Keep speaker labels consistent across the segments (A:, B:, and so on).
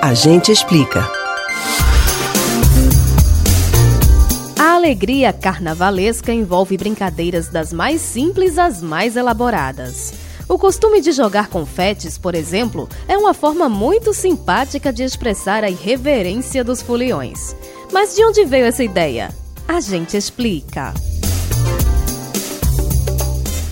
A: A gente explica.
B: A alegria carnavalesca envolve brincadeiras das mais simples às mais elaboradas. O costume de jogar confetes, por exemplo, é uma forma muito simpática de expressar a irreverência dos foliões. Mas de onde veio essa ideia? A gente explica.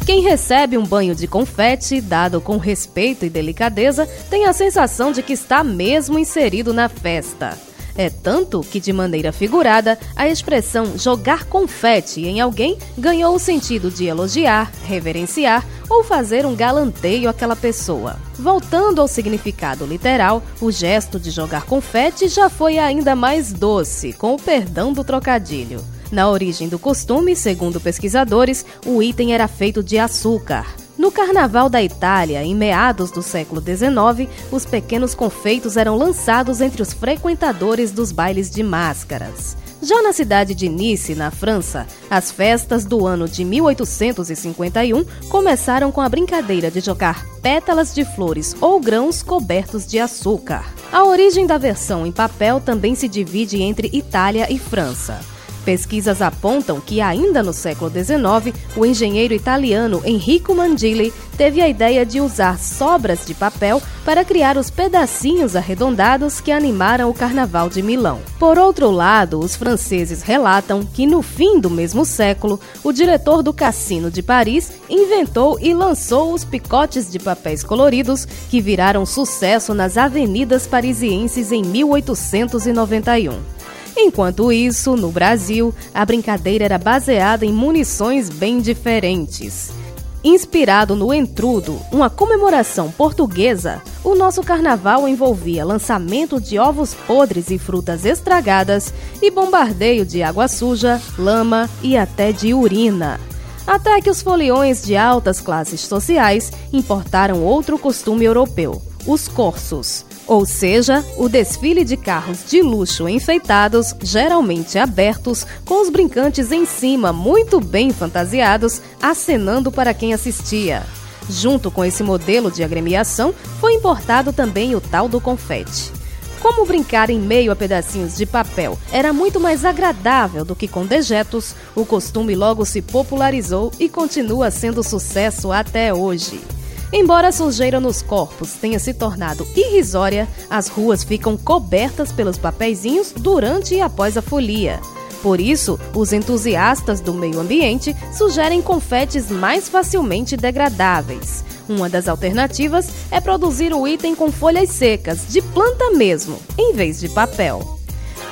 B: Quem recebe um banho de confete, dado com respeito e delicadeza, tem a sensação de que está mesmo inserido na festa. É tanto que, de maneira figurada, a expressão jogar confete em alguém ganhou o sentido de elogiar, reverenciar ou fazer um galanteio àquela pessoa. Voltando ao significado literal, o gesto de jogar confete já foi ainda mais doce, com o perdão do trocadilho. Na origem do costume, segundo pesquisadores, o item era feito de açúcar. No Carnaval da Itália, em meados do século XIX, os pequenos confeitos eram lançados entre os frequentadores dos bailes de máscaras. Já na cidade de Nice, na França, as festas do ano de 1851 começaram com a brincadeira de jogar pétalas de flores ou grãos cobertos de açúcar. A origem da versão em papel também se divide entre Itália e França. Pesquisas apontam que ainda no século XIX, o engenheiro italiano Enrico Mandilli teve a ideia de usar sobras de papel para criar os pedacinhos arredondados que animaram o Carnaval de Milão. Por outro lado, os franceses relatam que no fim do mesmo século, o diretor do Cassino de Paris inventou e lançou os picotes de papéis coloridos que viraram sucesso nas avenidas parisienses em 1891. Enquanto isso, no Brasil, a brincadeira era baseada em munições bem diferentes. Inspirado no Entrudo, uma comemoração portuguesa, o nosso carnaval envolvia lançamento de ovos podres e frutas estragadas e bombardeio de água suja, lama e até de urina. Até que os foliões de altas classes sociais importaram outro costume europeu, os corsos ou seja, o desfile de carros de luxo enfeitados, geralmente abertos, com os brincantes em cima muito bem fantasiados, acenando para quem assistia. Junto com esse modelo de agremiação, foi importado também o tal do confete. Como brincar em meio a pedacinhos de papel era muito mais agradável do que com dejetos, o costume logo se popularizou e continua sendo sucesso até hoje. Embora a sujeira nos corpos tenha se tornado irrisória, as ruas ficam cobertas pelos papeizinhos durante e após a folia. Por isso, os entusiastas do meio ambiente sugerem confetes mais facilmente degradáveis. Uma das alternativas é produzir o item com folhas secas, de planta mesmo, em vez de papel.